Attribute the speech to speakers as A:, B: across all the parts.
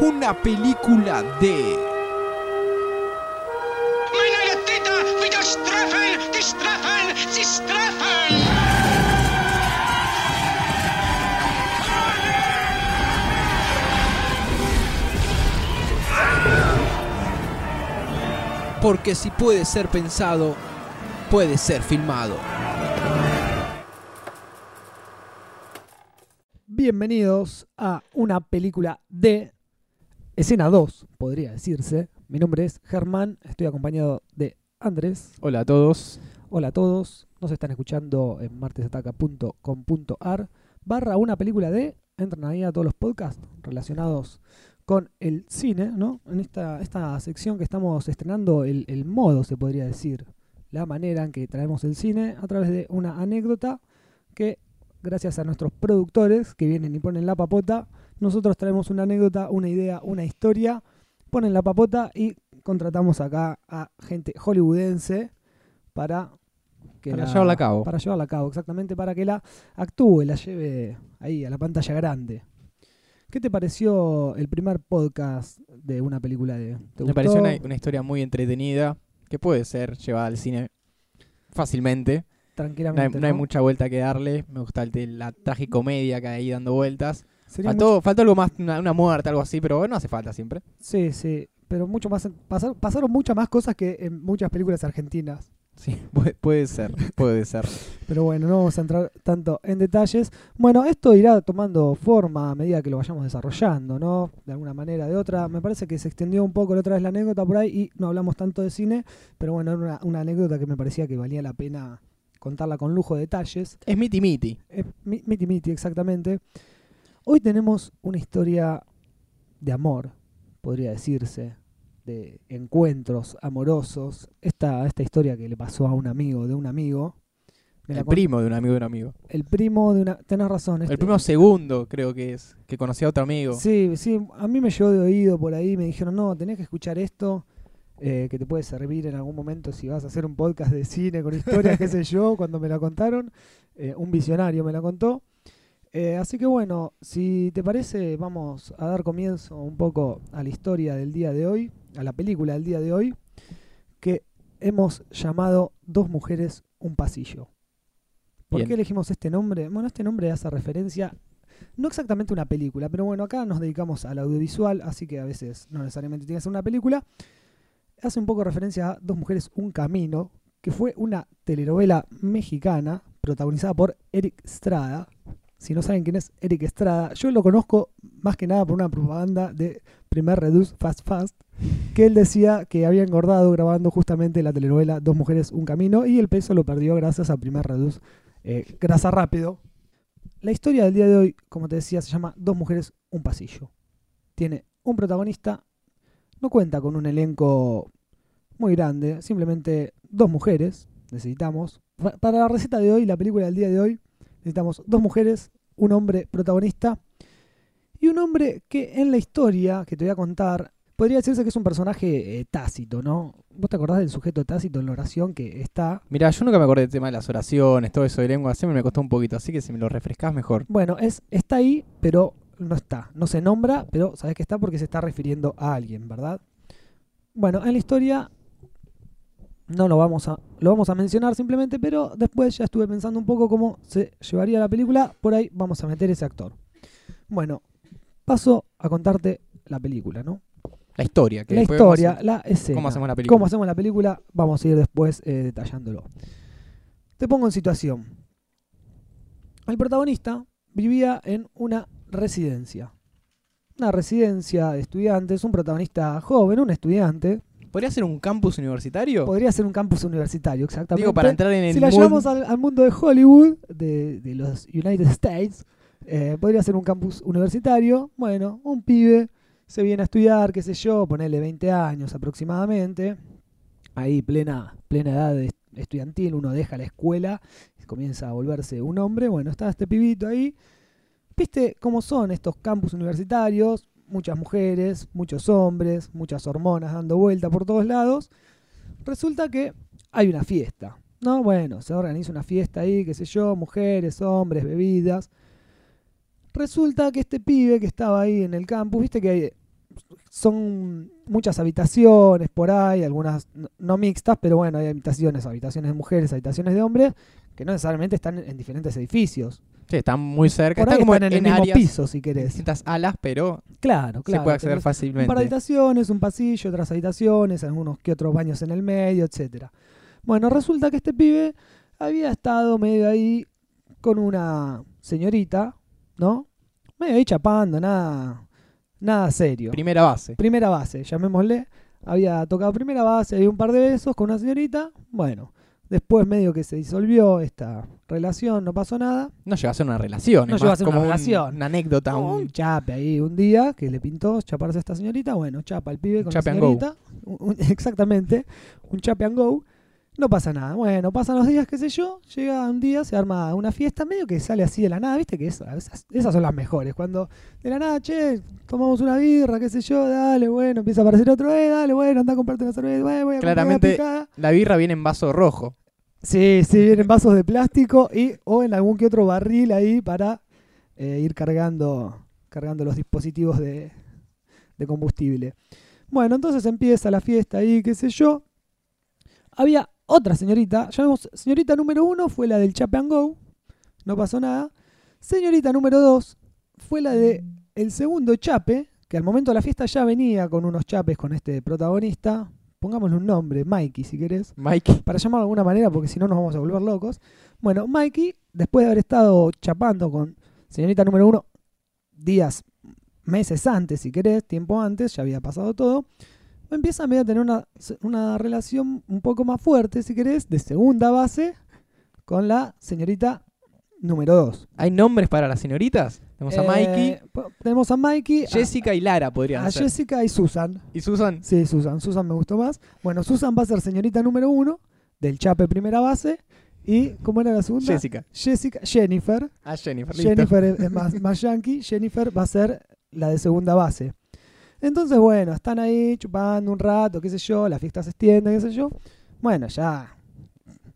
A: una película de... Porque si puede ser pensado, puede ser filmado.
B: Bienvenidos a una película de escena 2, podría decirse. Mi nombre es Germán, estoy acompañado de Andrés.
C: Hola a todos.
B: Hola a todos, nos están escuchando en martesataca.com.ar barra una película de, entran ahí a todos los podcasts relacionados con el cine, ¿no? En esta, esta sección que estamos estrenando, el, el modo, se podría decir, la manera en que traemos el cine a través de una anécdota que, gracias a nuestros productores que vienen y ponen la papota, nosotros traemos una anécdota, una idea, una historia, ponen la papota y contratamos acá a gente hollywoodense para que
C: Para llevarla a cabo.
B: Para llevarla a cabo, exactamente, para que la actúe, la lleve ahí a la pantalla grande. ¿Qué te pareció el primer podcast de una película de... ¿te
C: Me
B: gustó?
C: pareció una, una historia muy entretenida que puede ser llevada al cine fácilmente. No hay,
B: Tranquilamente.
C: no hay mucha vuelta que darle. Me gusta el- la tragicomedia que hay ahí dando vueltas.
B: Sería
C: Faltó, faltó algo más, una, una muerte, algo así, pero no hace falta siempre.
B: Sí, sí, pero mucho más pasar- pasaron muchas más cosas que en muchas películas argentinas.
C: Sí, puede, puede ser, puede ser.
B: Pero bueno, no vamos a entrar tanto en detalles. Bueno, esto irá tomando forma a medida que lo vayamos desarrollando, ¿no? De alguna manera, de otra. Me parece que se extendió un poco la otra vez la anécdota por ahí y no hablamos tanto de cine, pero bueno, era una, una anécdota que me parecía que valía la pena contarla con lujo de detalles.
C: Es miti miti.
B: Mi- miti miti, exactamente. Hoy tenemos una historia de amor, podría decirse, de encuentros amorosos. Esta, esta historia que le pasó a un amigo de un amigo. me
C: El primo de un amigo de un amigo.
B: El primo de una... Tenés razón. este-
C: El primo segundo, creo que es, que conocía a otro amigo.
B: Sí, sí, a mí me llegó de oído por ahí, me dijeron, no, tenés que escuchar esto, eh, que te puede servir en algún momento si vas a hacer un podcast de cine con historias, qué sé yo, cuando me la contaron. Eh, un visionario me la contó. Eh, así que bueno, si te parece, vamos a dar comienzo un poco a la historia del día de hoy, a la película del día de hoy, que hemos llamado Dos mujeres, un pasillo. ¿Por
C: Bien.
B: qué elegimos este nombre? Bueno, este nombre hace referencia, no exactamente a una película, pero bueno, acá nos dedicamos al audiovisual, así que a veces no necesariamente tiene que ser una película. Hace un poco referencia a Dos mujeres, un camino, que fue una telenovela mexicana protagonizada por Eric Estrada. Si no saben quién es Eric Estrada, yo lo conozco más que nada por una propaganda de Primer Reduce Fast Fast, que él decía que había engordado grabando justamente la telenovela Dos mujeres, un camino, y el peso lo perdió gracias a Primer Reduce eh, Grasa Rápido. La historia del día de hoy, como te decía, se llama Dos mujeres, un pasillo. Tiene un protagonista, no cuenta con un elenco muy grande, simplemente dos mujeres necesitamos. Pa- Para la receta de hoy, la película del día de hoy, necesitamos dos mujeres, un hombre protagonista y un hombre que en la historia que te voy a contar podría decirse que es un personaje eh, tácito, ¿no? ¿Vos te acordás del sujeto tácito en la oración que está
C: Mirá, yo nunca me acordé del tema de las oraciones, todo eso de lengua, siempre me costó un poquito, así que si me lo refrescás mejor.
B: Bueno, es, está ahí, pero no está. No se nombra, pero sabes que está porque se está refiriendo a alguien, ¿verdad? Bueno, en la historia no lo vamos a, lo vamos a mencionar simplemente, pero después ya estuve pensando un poco cómo se llevaría la película. Por ahí vamos a meter ese actor. Bueno, paso a contarte la película, ¿no?
C: La historia. Que
B: la
C: después vamos a-
B: historia, la escena.
C: ¿Cómo hacemos la película?
B: ¿Cómo hacemos la película? Vamos a ir después eh, detallándolo. Te pongo en situación. El protagonista vivía en una residencia. Una residencia de estudiantes, un protagonista joven, un estudiante.
C: ¿Podría ser un campus universitario?
B: Podría ser un campus universitario, exactamente.
C: Digo, para entrar en el
B: si la llevamos al, al mundo de Hollywood, de, de los United States, eh, podría ser un campus universitario. Bueno, un pibe se viene a estudiar, qué sé yo, ponele 20 años aproximadamente. Ahí, plena, plena edad de estudiantil, uno deja la escuela y comienza a volverse un hombre. Bueno, está este pibito ahí. ¿Viste cómo son estos campus universitarios? Muchas mujeres, muchos hombres, muchas hormonas dando vuelta por todos lados. Resulta que hay una fiesta. No, bueno, se organiza una fiesta ahí, qué sé yo, mujeres, hombres, bebidas. Resulta que este pibe que estaba ahí en el campus, viste que hay son muchas habitaciones por ahí, algunas no- mixtas, pero bueno, hay habitaciones, habitaciones de mujeres, habitaciones de hombres, que no necesariamente están en diferentes edificios.
C: Sí, están muy cerca.
B: Por ahí
C: Están como
B: están en el mismo
C: áreas,
B: piso, si
C: en
B: querés.
C: distintas alas, pero
B: Claro, claro.
C: se puede acceder
B: tenés Un par de
C: fácilmente.
B: habitaciones, un pasillo, otras habitaciones, algunos que otros baños en el medio, etcétera. Bueno, resulta que este pibe había estado medio ahí con una señorita, ¿no? Medio ahí chapando, nada, nada serio.
C: Primera base.
B: Primera base, llamémosle. Había tocado primera base, había un par de besos con una señorita. Bueno, después medio que se disolvió esta relación, no pasó nada.
C: No llega a ser una relación.
B: No
C: es
B: llegó a ser
C: como
B: una
C: un-
B: relación.
C: una anécdota.
B: un
C: Un,
B: chape ahí un día que le pintó chaparse a esta señorita. Bueno, chapa el pibe con
C: Chape
B: la
C: and go.
B: señorita. Un- un- exactamente, un chape and go. No pasa nada. Bueno, pasan los días, qué sé yo. Llega un día, se arma una fiesta medio que sale así de la nada. Viste que esas, esas son las mejores. Cuando de la nada, che, tomamos una birra, qué sé yo, dale, bueno, empieza a aparecer otro, eh, dale, bueno, anda a comprarte una cerveza, bueno, voy a
C: Claramente-
B: picada.
C: la birra viene en vaso rojo.
B: Sí, sí, vienen vasos de plástico y o en algún que otro barril ahí para eh, ir cargando, cargando los dispositivos de, de combustible. Bueno, entonces empieza la fiesta ahí, qué sé yo. Había otra señorita, señorita número uno fue la del Chape and Go, no pasó nada. Señorita número dos fue la de el segundo chape, que al momento de la fiesta ya venía con unos chapes con este protagonista. Pongámosle un nombre, Mikey, si querés
C: Mike.
B: para llamarlo de alguna manera, porque si no nos vamos a volver locos. Bueno, Mikey, después de haber estado chapando con señorita número uno días, meses antes, si querés, tiempo antes, ya había pasado todo, empieza a medio a tener una, una relación un poco más fuerte, si querés, de segunda base con la señorita número dos.
C: ¿Hay nombres para las señoritas? Tenemos a Mikey,
B: Eh, tenemos a Mikey, a-
C: Jessica y Lara podrían
B: a,
C: ser.
B: Jessica y Susan.
C: ¿Y Susan?
B: Sí, Susan. Susan me gustó más. Bueno, Susan va a ser señorita número uno del Chape primera base. ¿Y cómo era la segunda?
C: Jessica.
B: Jessica, Jennifer.
C: A Jennifer. listo.
B: Jennifer es más, más yankee. Jennifer va a ser la de segunda base. Entonces, bueno, están ahí chupando un rato, qué sé yo, la fiesta se extiende, qué sé yo. Bueno, ya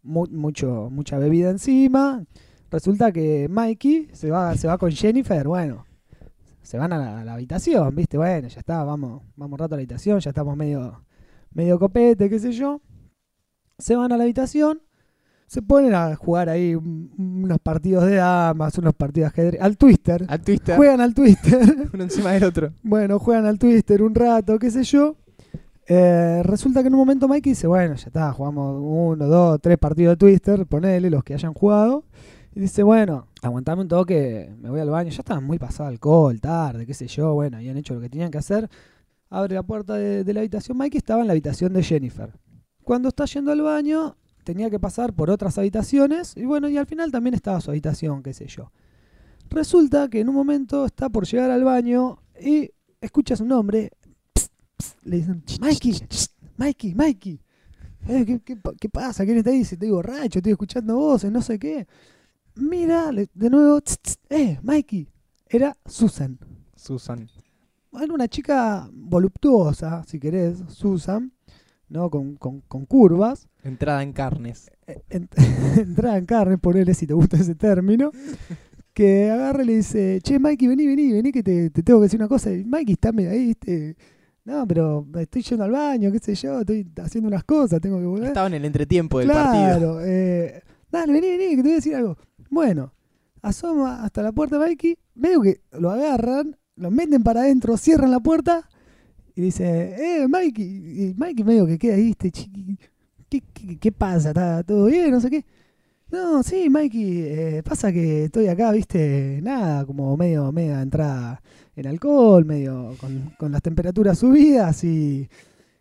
B: mu- mucho, mucha bebida encima. Resulta que Mikey se va, se va con Jennifer, bueno, se van a la, a la habitación, ¿viste? Bueno, ya está, vamos, vamos un rato a la habitación, ya estamos medio, medio copete, qué sé yo. Se van a la habitación, se ponen a jugar ahí un- unos partidos de damas, unos partidos de ajedrez, al twister.
C: Al Twister.
B: Juegan al twister.
C: Uno encima del otro.
B: bueno, juegan al twister un rato, qué sé yo. Eh, resulta que en un momento Mikey dice, bueno, ya está, jugamos uno, dos, tres partidos de twister, ponele los que hayan jugado. Y dice, bueno, aguantame un toque, me voy al baño. Ya estaban muy pasado alcohol, tarde, qué sé yo. Bueno, habían hecho lo que tenían que hacer. Abre la puerta de, de la habitación. Mikey estaba en la habitación de Jennifer. Cuando está yendo al baño, tenía que pasar por otras habitaciones. Y bueno, y al final también estaba su habitación, qué sé yo. Resulta que en un momento está por llegar al baño y escucha su nombre. Psst, psst, le dicen, Mikey, psst, Mikey, Mikey. Eh, ¿qué, qué, pa- qué pasa? ¿Quién está ahí? Dice, estoy borracho, estoy escuchando voces, no sé qué. Mira, le- de nuevo, tss, tss, eh, Mikey. Era Susan.
C: Susan.
B: Era una chica voluptuosa, si querés, Susan, ¿no? Con, con, con curvas.
C: Entrada en carnes.
B: Ent- entrada en carne, ponele si te gusta ese término. Que agarra y le dice, che, Mikey, vení, vení, vení, que te, te tengo que decir una cosa. Y Mikey está medio ahí, ¿viste? No, pero estoy yendo al baño, qué sé yo, estoy haciendo unas cosas, tengo que volver.
C: Estaba en el entretiempo del partido.
B: Claro, eh, dale, vení, vení, que te voy a decir algo. Bueno, asoma hasta la puerta Mikey, medio que lo agarran, lo meten para adentro, cierran la puerta y dice, eh, Mikey, y Mikey medio que queda ahí, este chiqui, ¿qué, qué, qué pasa? ¿Está todo bien? No sé qué. No, sí, Mikey, eh, pasa que estoy acá, viste, nada, como medio, media entrada en alcohol, medio con, con las temperaturas subidas y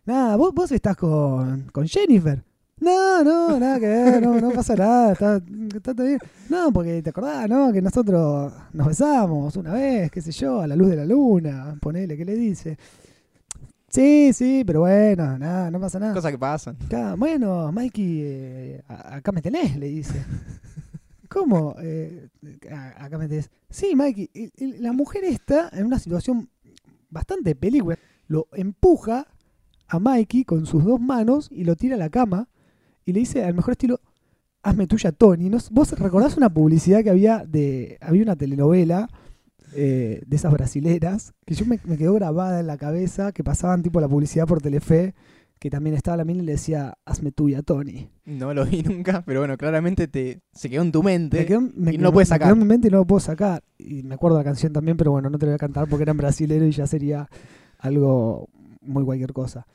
B: nada, vos, vos estás con, con Jennifer. No, no, nada que ver, no, no pasa nada, está, está todo bien. No, porque te acordás, ¿no? Que nosotros nos besamos una vez, qué sé yo, a la luz de la luna, ponele, ¿qué le dice? Sí, sí, pero bueno, nada, no pasa nada.
C: Cosas que pasan.
B: Acá, bueno, Mikey, eh, acá me tenés, le dice. ¿Cómo? Eh, acá me tenés. Sí, Mikey, la mujer está en una situación bastante película. Lo empuja a Mikey con sus dos manos y lo tira a la cama y le dice al mejor estilo, hazme tuya, Tony. ¿No? ¿Vos recordás una publicidad que había de... Había una telenovela eh, de esas brasileras, que yo me, me quedó grabada en la cabeza, que pasaban tipo la publicidad por Telefe, que también estaba la mina y le decía, hazme tuya, Tony.
C: No lo vi nunca, pero bueno, claramente te, se quedó en tu mente.
B: Me quedó, me-
C: y no lo puedes
B: me
C: sacar.
B: quedó en mi mente y no lo puedo sacar. Y me acuerdo de la canción también, pero bueno, no te lo voy a cantar porque era en brasilero y ya sería algo muy cualquier cosa.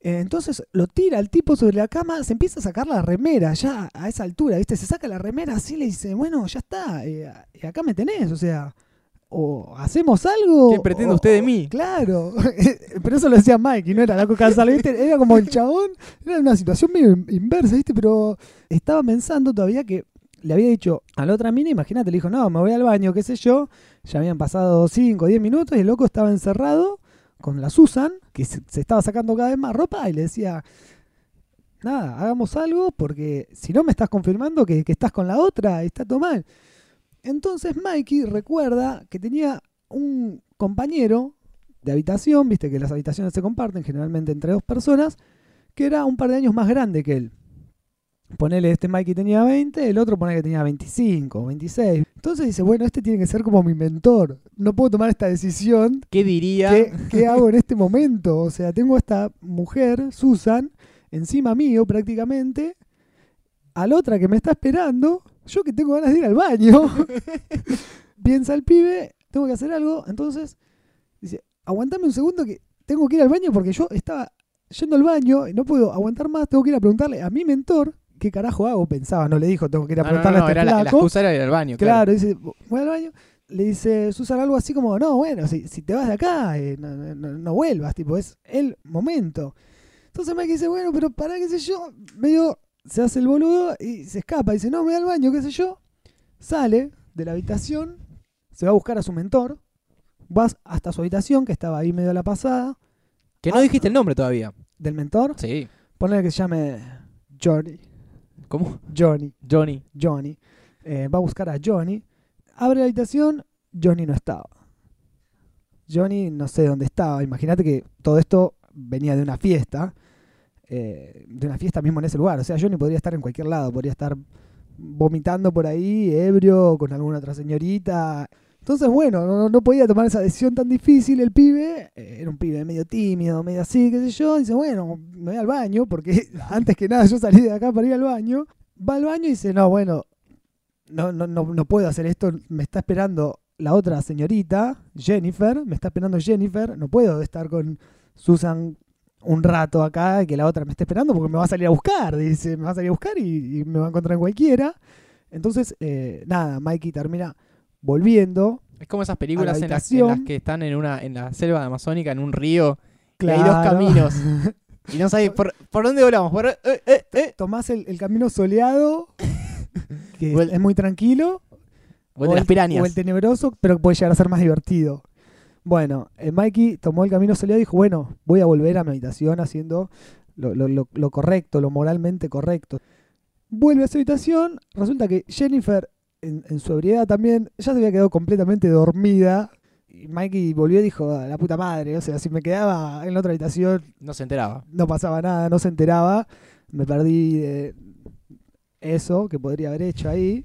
B: Eh, Entonces lo tira el tipo sobre la cama, se empieza a sacar la remera ya a esa altura, ¿viste? Se saca la remera así le dice, bueno, ya está, eh, y acá me tenés, o sea, o hacemos algo.
C: ¿Qué pretende
B: o-
C: usted de mí?
B: Claro, pero eso lo decía Mike y no era la coca ¿viste? Era como el chabón, era una situación medio in- inversa, ¿viste? Pero estaba pensando todavía que le había dicho a la otra mina, imagínate, le dijo, no, me voy al baño, qué sé yo. Ya habían pasado 5 o 10 minutos y el loco estaba encerrado con la Susan, que se, se estaba sacando cada vez más ropa y le decía, nada, hagamos algo porque si no me estás confirmando que, que estás con la otra, está todo mal. Entonces Mikey recuerda que tenía un compañero de habitación, viste que las habitaciones se comparten generalmente entre dos personas, que era un par de años más grande que él. Ponele, este Mikey tenía 20, el otro ponele que tenía 25, 26. Entonces dice, bueno, este tiene que ser como mi mentor. No puedo tomar esta decisión.
C: ¿Qué diría?
B: ¿Qué, qué hago en este momento? O sea, tengo a esta mujer, Susan, encima mío prácticamente, a la otra que me está esperando, yo que tengo ganas de ir al baño. Piensa el pibe, tengo que hacer algo. Entonces dice, aguantame un segundo que tengo que ir al baño porque yo estaba yendo al baño y no puedo aguantar más, tengo que ir a preguntarle a mi mentor qué carajo hago, pensaba, no le dijo, tengo que ir a
C: No, no,
B: preguntarle
C: no,
B: a este
C: era la, la excusa era ir al baño.
B: Claro,
C: Claro.
B: dice, voy al baño. Le dice Susan algo así como, no, bueno, si, si te vas de acá, eh, no, no- no- no vuelvas, tipo, es el momento. Entonces Mike dice, bueno, pero para qué sé yo, medio se hace el boludo y se escapa, dice, no, me voy al baño, qué sé yo. Sale de la habitación, se va a buscar a su mentor, vas hasta su habitación, que estaba ahí medio a la pasada,
C: Que no dijiste el nombre todavía.
B: del mentor,
C: Sí.
B: ponle que se llame Johnny,
C: ¿Cómo?
B: Johnny.
C: Johnny.
B: Johnny. Eh, va a buscar a Johnny. Abre la habitación, Johnny no estaba. Johnny no sé dónde estaba. Imagínate que todo esto venía de una fiesta. Eh, de una fiesta mismo en ese lugar. O sea, Johnny podría estar en cualquier lado. Podría estar vomitando por ahí, ebrio, con alguna otra señorita. Entonces, bueno, no, no podía tomar esa decisión tan difícil el pibe. eh, era un pibe medio tímido, medio así, qué sé yo. Dice, bueno, me voy al baño, porque antes que nada yo salí de acá para ir al baño. Va al baño y dice, no, bueno, no, no, no, no puedo hacer esto, me está esperando la otra señorita, Jennifer, me está esperando Jennifer, no puedo estar con Susan un rato acá y que la otra me esté esperando porque me va a salir a buscar, dice, me va a salir a buscar y, y me va a encontrar en cualquiera. Entonces, eh, nada, Mikey termina volviendo.
C: Es como esas películas
B: la
C: en las, en las
B: habitación.
C: que están en una en la selva amazónica, en un río, y hay dos
B: Claro.
C: caminos. Y no sabes por, por dónde volamos. Por, eh, eh.
B: Tomás el, el camino soleado, que
C: el-
B: es muy tranquilo,
C: O el de las pirañas.
B: O el tenebroso, pero puede llegar a ser más divertido. Bueno, eh, Mikey tomó el camino soleado y dijo, bueno, voy a volver a mi habitación haciendo lo, lo- lo- lo correcto, lo moralmente correcto. Vuelve a su habitación, resulta que Jennifer, en, en su ebriedad también, ya se había quedado completamente dormida. Y Mikey volvió y dijo, "A la puta madre, o sea, si me quedaba en la otra habitación
C: No se enteraba.
B: no pasaba nada, no se enteraba. Me perdí de eso que podría haber hecho ahí.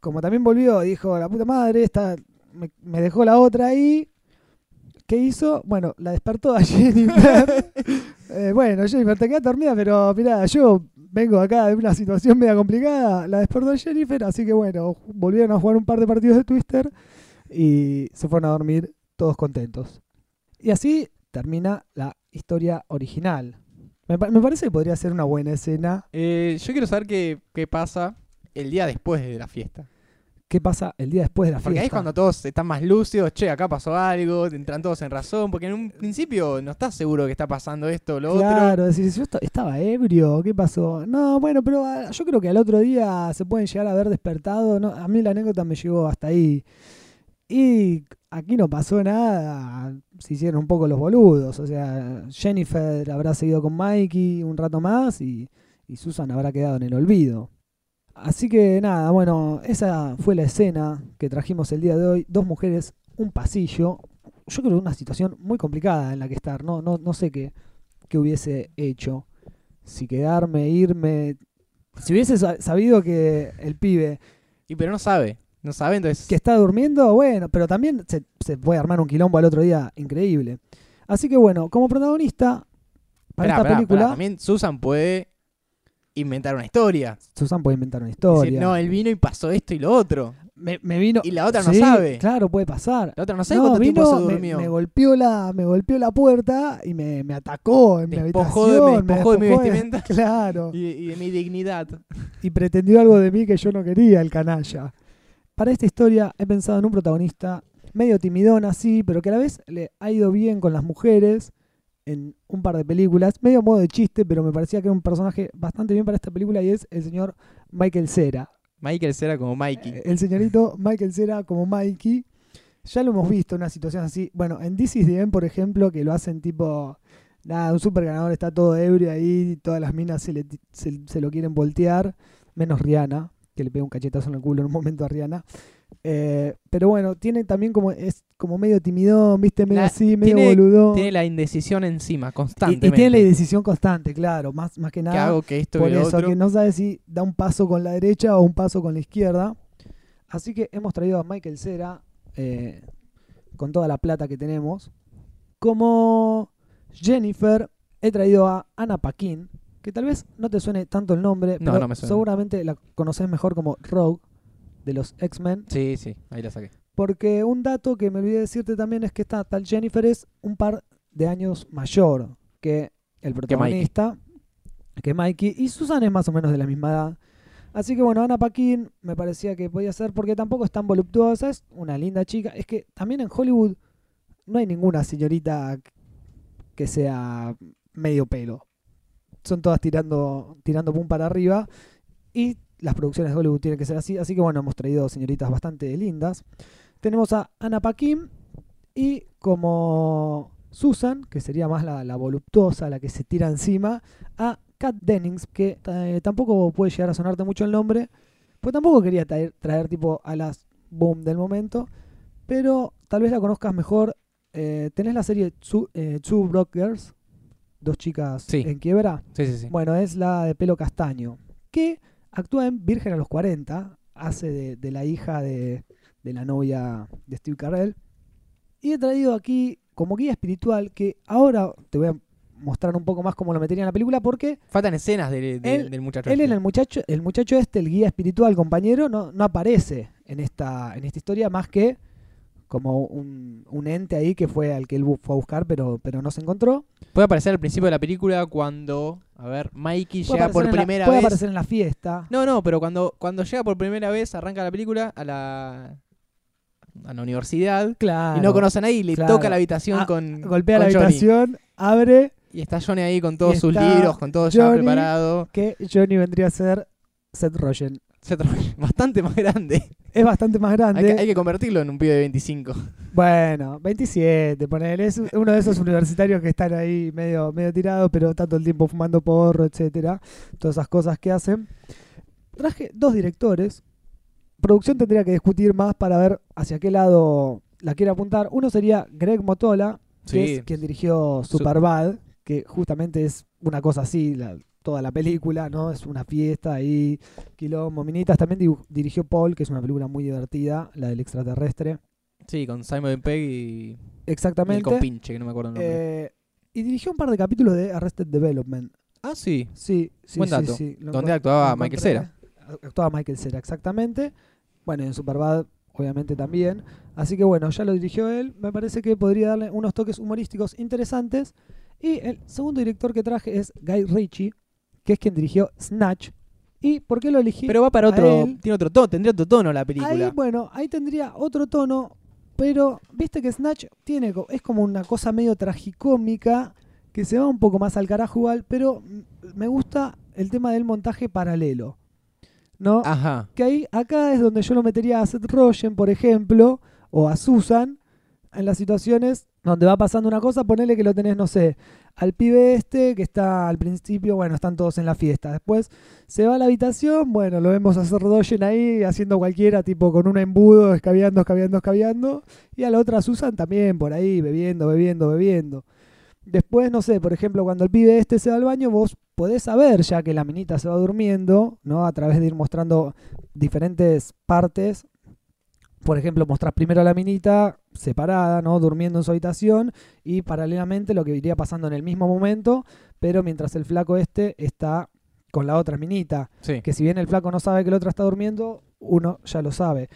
B: Como también volvió, dijo, la puta madre, esta, me, me dejó la otra ahí. ¿Qué hizo? Bueno, la despertó a Jennifer. Eh, bueno, Jennifer, te quedas dormida, pero mira, yo vengo acá de una situación media complicada. La despertó a Jennifer, así que bueno, volvieron a jugar un par de partidos de Twister y se fueron a dormir todos contentos. Y así termina la historia original. Me parece que podría ser una buena escena.
C: Eh, yo quiero saber qué, qué pasa el día después de la fiesta.
B: ¿Qué pasa el día después de la
C: Porque
B: fiesta?
C: ahí es cuando todos están más lúcidos, che, acá pasó algo, entran todos en razón, porque en un principio no estás seguro que está pasando esto o lo otro.
B: Claro, decís, yo estaba ebrio, ¿qué pasó? No, bueno, pero ah, yo creo que al otro día se pueden llegar a haber despertado. No, a mí la anécdota me llegó hasta ahí. Y aquí no pasó nada, se hicieron un poco los boludos. O sea, Jennifer habrá seguido con Mikey un rato más y, y Susan habrá quedado en el olvido. Así que nada, bueno, esa fue la escena que trajimos el día de hoy. Dos mujeres, un pasillo. Yo creo que una situación muy complicada en la que estar. No, no, no sé qué, qué hubiese hecho. Si quedarme, irme. Si hubiese sa- sabido que el pibe
C: Y pero no sabe. No sabe, entonces.
B: que está durmiendo, bueno, pero también se, se puede armar un quilombo al otro día increíble. Así que bueno, como protagonista para
C: Esperá,
B: esta
C: esperá,
B: película,
C: esperá, También Susan puede inventar una historia.
B: Susan puede inventar una
C: Decir,
B: historia.
C: no, él vino y pasó esto y lo otro.
B: me, me vino.
C: Y la otra no
B: Sí,
C: sabe.
B: Claro, puede pasar.
C: La otra no sabe
B: No,
C: cuánto tiempo se durmió.
B: Me, golpeó la, me golpeó la puerta y me, me atacó en mi
C: Despojó de-
B: habitación.
C: me despojó de mi vestimenta.
B: Claro.
C: y, y de mi dignidad.
B: y pretendió algo de mí que yo no quería, el canalla. Para esta historia he pensado en un protagonista medio timidón así, pero que a la vez le ha ido bien con las mujeres en un par de películas, medio modo de chiste, pero me parecía que era un personaje bastante bien para esta película y es el señor Michael Cera.
C: Michael será como Mikey.
B: Eh, El señorito Michael Cera como Mikey. Ya lo hemos visto en una situación así. Bueno, en This is the End, por ejemplo, que lo hacen tipo. Nada, un super ganador está todo ebrio ahí, todas las minas se, le, se, se lo quieren voltear, menos Rihanna, que le pega un cachetazo en el culo en un momento a Rihanna. Eh, pero bueno, tiene también como. Es como medio timidón, viste, medio
C: La-
B: así, medio
C: tiene-
B: boludón.
C: Tiene la indecisión encima,
B: y,
C: constantemente.
B: y tiene la decisión constante, claro, más, más que
C: que
B: nada.
C: hago que esto
B: Por eso,
C: otro.
B: que no sabe si da un paso con la derecha o un paso con la izquierda. Así que hemos traído a Michael Cera, eh, con toda la plata que tenemos. Como Jennifer, he traído a Anna Paquin, que tal vez no te suene tanto el nombre,
C: No,
B: pero
C: no me suena.
B: seguramente la conoces mejor como Rogue de los X-Men.
C: Sí, sí, ahí la saqué.
B: Porque un dato que me olvidé decirte también es que esta tal Jennifer es un par de años mayor que el protagonista, que Mikey, y Susan es más o menos de la misma edad. Así que bueno, Ana Paquin me parecía que podía ser, porque tampoco es tan voluptuosa, es una linda chica. Es que también en Hollywood no hay ninguna señorita que sea medio pelo. Son todas tirando, tirando pum para arriba. Y las producciones de Hollywood tienen que ser así. Así que bueno, hemos traído señoritas bastante lindas. Tenemos a Anna Paquin y como Susan, que sería más la, la voluptuosa, la que se tira encima, a Kat Dennings, que eh, tampoco puede llegar a sonarte mucho el nombre, pues tampoco quería traer, traer tipo a las boom del momento, pero tal vez la conozcas mejor. Eh, ¿Tenés la serie Two, eh, Two Broke Girls? Dos chicas
C: Sí.
B: en quiebra.
C: Sí, sí, sí.
B: Bueno, es la de pelo castaño, que actúa en Virgen a los 40, hace de, de la hija de, de la novia de Steve Carell. Y he traído aquí como guía espiritual, que ahora te voy a mostrar un poco más cómo lo metería en la película, porque
C: Faltan escenas de-
B: Él-
C: del muchacho.
B: él
C: este.
B: en el muchacho, el muchacho este, el guía espiritual compañero, no, no aparece en esta, en esta historia más que como un, un ente ahí que fue al que él fue a buscar, pero, pero no se encontró.
C: Puede aparecer al principio de la película cuando, a ver, Mikey
B: Puede
C: llega por
B: la-
C: primera
B: puede
C: vez.
B: aparecer en la fiesta.
C: No, no, pero cuando, cuando llega por primera vez, arranca la película a la, a la universidad
B: Claro.
C: y no conoce a nadie y le
B: claro.
C: toca la habitación
B: Ah,
C: con.
B: golpea
C: con
B: la
C: Johnny.
B: habitación, abre
C: Y está Johnny ahí con todos sus libros, con todo ya preparado.
B: que Johnny vendría a ser Seth Rogen.
C: Bastante más grande.
B: Es bastante más
C: Hay
B: grande.
C: que, hay que convertirlo en un pibe de 25.
B: Bueno, 27, ponele. Es uno de esos universitarios que están ahí medio, medio tirados, pero está todo el tiempo fumando porro, etcétera. Todas esas cosas que hacen. Traje dos directores. Producción tendría que discutir más para ver hacia qué lado la quiere apuntar. Uno sería Greg Motola, que
C: Sí.
B: es quien dirigió Superbad, que justamente es una cosa así, la- toda la película, ¿no? Es una fiesta ahí, quilombo, minitas. También dirigió Paul, que es una película muy divertida, la del extraterrestre.
C: Sí, con Simon Pegg y, y el
B: Exactamente.
C: compinche, que no me acuerdo el nombre.
B: Eh, y dirigió un par de capítulos de Arrested Development.
C: ah, sí.
B: Sí, sí,
C: Buen
B: sí,
C: dato.
B: sí, lo
C: Donde actuaba Michael
B: encontré. Actuaba Michael Cera, exactamente. Bueno, y en Superbad, obviamente también. Así que bueno, ya lo dirigió él. Me parece que podría darle unos toques humorísticos interesantes. Y el segundo director que traje es Guy Ritchie, que es quien dirigió Snatch. ¿Y por qué lo elegí?
C: Pero va para otro.
B: él.
C: Tiene otro tono, tendría otro tono la
B: Ahí,
C: película.
B: bueno, ahí tendría otro tono, pero viste que Snatch tiene es como una cosa medio tragicómica que se va un poco más al carajo igual, pero me gusta el tema del montaje paralelo. ¿No?
C: Ajá.
B: Que ahí acá es donde yo lo metería a Seth Rogen, por ejemplo, o a Susan en las situaciones donde va pasando una cosa, ponele que lo tenés, no sé, al pibe este que está al principio, bueno, están todos en la fiesta. Después se va a la habitación, bueno, lo vemos Seth Rogen ahí haciendo cualquiera, tipo con un embudo, escabeando, escabeando, escabeando. Y a la otra Susan también por ahí, bebiendo, bebiendo, bebiendo. Después, no sé, por ejemplo, cuando el pibe este se va al baño, vos podés saber ya que la minita se va durmiendo, ¿no? A través de ir mostrando diferentes partes por ejemplo, mostrás primero a la minita separada, ¿no? Durmiendo en su habitación y paralelamente lo que iría pasando en el mismo momento, pero mientras el flaco este está con la otra minita,
C: Sí.
B: que si bien el flaco no sabe que el otro está durmiendo, uno ya lo sabe.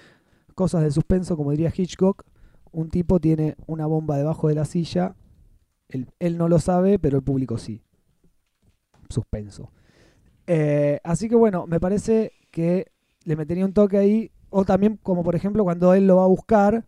B: Cosas de suspenso, como diría Hitchcock, un tipo tiene una bomba debajo de la silla, él, él no lo sabe, pero el público sí. Suspenso. Eh, así que bueno, me parece que le metería un toque ahí, o también como por ejemplo cuando él lo va a buscar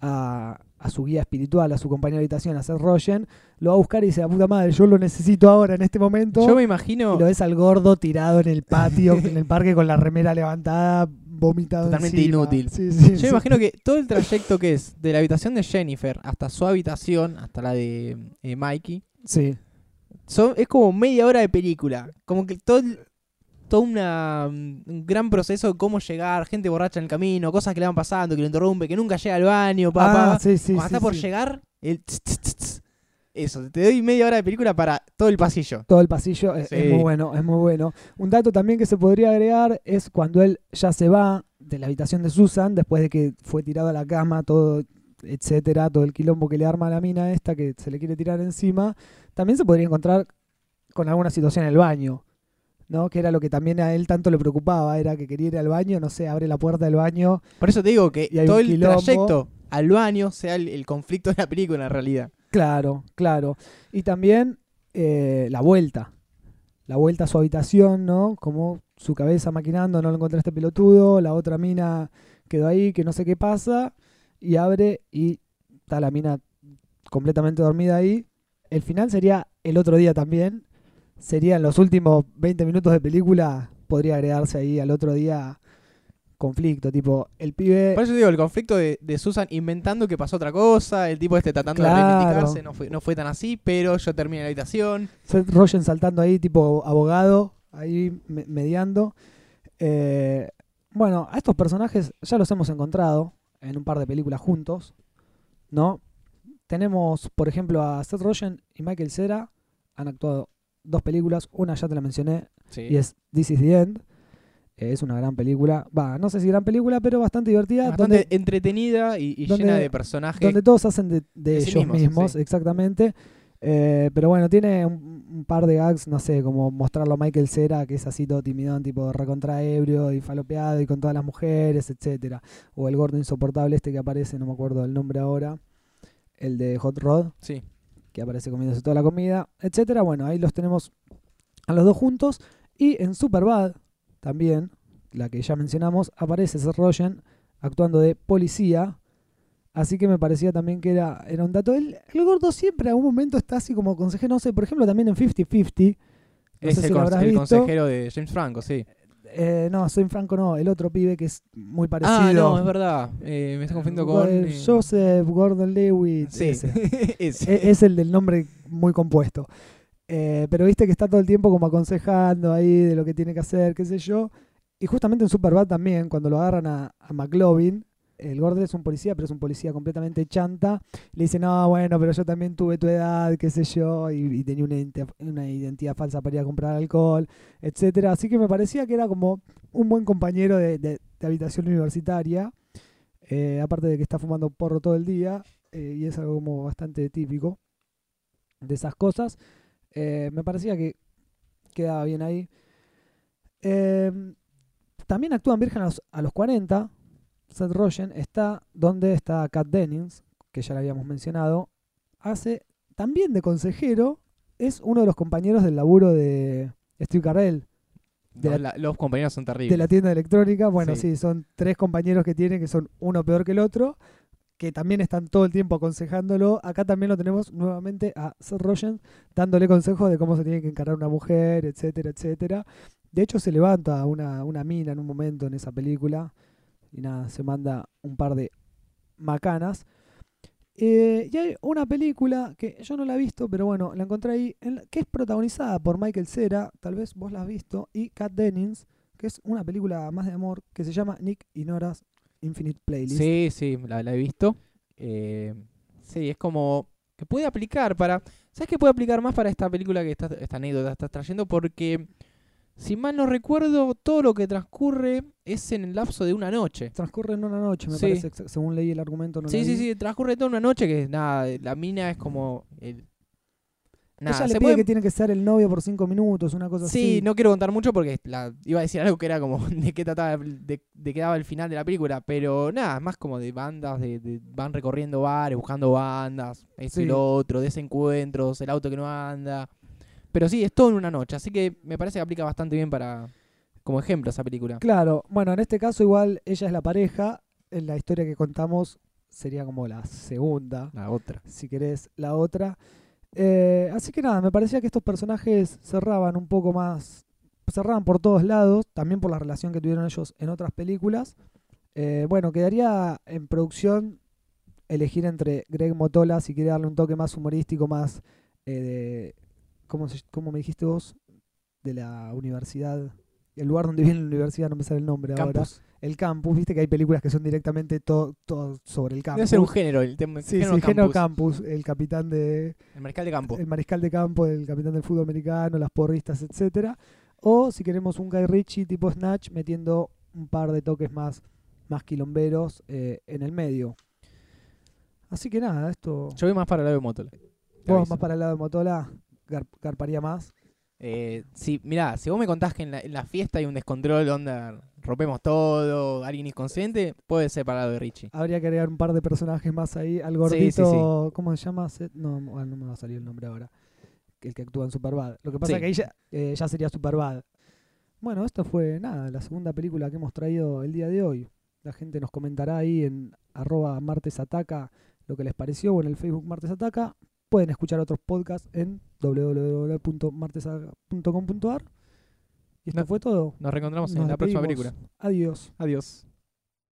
B: a, a su guía espiritual, a su compañero de habitación, a Seth Rogen, lo va a buscar y dice, la puta madre, yo lo necesito ahora en este momento.
C: Yo me imagino
B: Y lo ves al gordo tirado en el patio, en el parque con la remera levantada, vomitado
C: Totalmente
B: encima.
C: inútil.
B: Sí, sí,
C: Yo
B: sí.
C: me imagino que todo el trayecto que es de la habitación de Jennifer hasta su habitación, hasta la de eh, Mikey,
B: Sí,
C: son, es como media hora de película. Como que todo, el- todo una, mm, un gran proceso de cómo llegar, gente borracha en el camino, cosas que le van pasando, que lo interrumpe, que nunca llega al baño,
B: Ah,
C: papá.
B: sí, sí,
C: Cuando
B: sí,
C: está por llegar, el tss, tss, tss, tss. Eso, te doy media hora de película para todo el pasillo.
B: Todo el pasillo es, es muy bueno, es muy bueno. Un dato también que se podría agregar es cuando él ya se va de la habitación de Susan, después de que fue tirado a la cama, todo, etcétera, todo el quilombo que le arma a la mina esta que se le quiere tirar encima, también se podría encontrar con alguna situación en el baño. ¿No? Que era lo que también a él tanto le preocupaba, era que quería ir al baño, no sé, abre la puerta del baño,
C: Por eso te digo que todo el trayecto al baño sea el, el conflicto de la película en realidad.
B: Claro, claro. Y también eh, la vuelta. La vuelta a su habitación, ¿no? Como su cabeza maquinando, no lo encontré este pelotudo. La otra mina quedó ahí, que no sé qué pasa. Y abre y está la mina completamente dormida ahí. El final sería el otro día también. Serían los últimos 20 minutos de película. Podría agregarse ahí al otro día conflicto. Tipo, el pibe.
C: Por eso digo, el conflicto de, de Susan inventando que pasó otra cosa, el tipo este tratando
B: Claro.
C: de reivindicarse, no fue, no fue tan así, pero yo terminé en la habitación.
B: Seth Rogen saltando ahí, tipo abogado, ahí me- mediando. Eh, bueno, a estos personajes ya los hemos encontrado en un par de películas juntos, ¿no? Tenemos, por ejemplo, a Seth Rogen y Michael Cera. Han actuado dos películas. Una ya te la mencioné y es This is the End. Eh, es una gran película. Va, no sé si gran película, pero bastante divertida.
C: Bastante
B: donde,
C: entretenida y, y
B: donde-
C: llena de personajes.
B: donde todos hacen de, de
C: de sí
B: ellos
C: mismos,
B: mismos,
C: sí.
B: exactamente. Eh, pero bueno, tiene un, un par de gags, no sé, como mostrarlo a Michael Cera, que es así todo timidón, tipo recontra ebrio y falopeado y con todas las mujeres, etcétera O el gordo insoportable este que aparece, no me acuerdo el nombre ahora, el de Hot Rod,
C: Sí.
B: Que aparece comiéndose toda la comida, etcétera Bueno, ahí los tenemos a los dos juntos. Y en Superbad, también, la que ya mencionamos, aparece Seth Rogen actuando de policía. Así que me parecía también que era, era un dato. El, el gordo siempre en algún momento está así como consejero, no sé, por ejemplo también en 50-50. No
C: es el,
B: si
C: conse- el consejero de James Franco, sí.
B: Eh, no, soy Franco, no, el otro pibe que es muy parecido.
C: Ah, no, es verdad. Eh, me está confundiendo con.
B: Eh, Joseph Gordon Lewitt.
C: Sí,
B: ese.
C: ese.
B: E- es el del nombre muy compuesto. Eh, pero viste que está todo el tiempo como aconsejando ahí de lo que tiene que hacer, qué sé yo. Y justamente en Superbad también, cuando lo agarran a, a McLovin, el Gordon es un policía, pero es un policía completamente chanta. Le dice, no, bueno, pero yo también tuve tu edad, qué sé yo, y, tenía una identidad, falsa para ir a comprar alcohol, etcétera Así que me parecía que era como un buen compañero de, habitación universitaria. Eh, aparte de que está fumando porro todo el día, eh, y es algo como bastante típico de esas cosas. Eh, me parecía que quedaba bien ahí. Eh, también actúan Virgen a los, a los 40. Seth Rogen está donde está Kat Dennings, que ya la habíamos mencionado. Hace también de consejero. Es uno de los compañeros del laburo de Steve Carell, de
C: No,
B: la-
C: la- los compañeros son terribles.
B: de la tienda electrónica. Bueno,
C: Sí.
B: sí. son tres compañeros que tienen, que son uno peor que el otro, que también están todo el tiempo aconsejándolo. Acá también lo tenemos nuevamente a Seth Rogen dándole consejos de cómo se tiene que encarar una mujer, etcétera, etcétera. De hecho, se levanta una, una mina en un momento en esa película y nada, se manda un par de macanas. Eh, y hay una película que yo no la he visto, pero bueno, la encontré ahí, que es protagonizada por Michael Cera, tal vez vos la has visto, y Kat Dennings, que es una película más de amor que se llama Nick y Nora's Infinite Playlist.
C: Sí, sí, la, la he visto. Eh, sí, es como que puede aplicar para... ¿Sabes qué puede aplicar más para esta película que estás, esta anécdota estás trayendo? Porque Si mal no recuerdo, todo lo que transcurre es en el lapso de una noche.
B: Transcurre en una noche, me
C: Sí.
B: parece, según leí el argumento. No
C: Sí, sí,
B: vi.
C: sí, transcurre toda una noche que nada, la mina es como... el- Nada,
B: Ella le
C: se
B: pide
C: puede-
B: que tiene que ser el novio por cinco minutos, una cosa
C: Sí,
B: así.
C: no quiero contar mucho porque la, iba a decir algo que era como de qué trataba, de, de qué daba el final de la película, pero nada, más como de bandas, de, de- van recorriendo bares, buscando bandas, esto y
B: Sí.
C: lo otro, desencuentros, el auto que no anda. Pero sí, es todo en una noche, así que me parece que aplica bastante bien para como ejemplo esa película.
B: Claro, bueno, en este caso igual ella es la pareja, en la historia que contamos sería como la segunda,
C: La otra.
B: si querés, la otra. Eh, así que nada, me parecía que estos personajes cerraban un poco más, cerraban por todos lados, también por la relación que tuvieron ellos en otras películas. Eh, bueno, quedaría en producción elegir entre Greg Motola, si quiere darle un toque más humorístico, más eh, de, ¿cómo, se- cómo me dijiste vos? De la universidad, el lugar donde viene la universidad, no me sale el nombre ahora.
C: Campus.
B: El campus, viste que hay películas que son directamente todo, todo sobre el campus.
C: Debe ser un género, el tema
B: Sí,
C: género
B: sí, género
C: campus,
B: campus, el capitán de,
C: el mariscal de campo.
B: el mariscal de campo, el capitán del fútbol americano, las porristas, etcétera. O si queremos un Guy Ritchie tipo Snatch, metiendo un par de toques más, más quilomberos eh, en el medio. Así que nada, esto.
C: Yo voy más para el lado de Motola.
B: Vos
C: aviso.
B: más para el lado de Motola, garparía más.
C: Eh, sí, mirá, si vos me contás que en la, en la fiesta hay un descontrol, onda, rompemos todo, alguien inconsciente, puede ser para el lado de Richie.
B: Habría que agregar un par de personajes más ahí. Al gordito,
C: sí, sí.
B: ¿cómo se llama? No, bueno, no me va a salir el nombre ahora. El que actúa en Superbad. Lo que pasa es que ahí ya, eh, ya sería Superbad. Bueno, esto fue nada, la segunda película que hemos traído el día de hoy. La gente nos comentará ahí en arroba martesataca lo que les pareció o en el Facebook Martes Ataca. Pueden escuchar otros podcasts en www.martesataca.com.ar. Y esto
C: No-
B: fue todo.
C: Nos reencontramos
B: Nos
C: en la próxima película.
B: Adiós.
C: Adiós.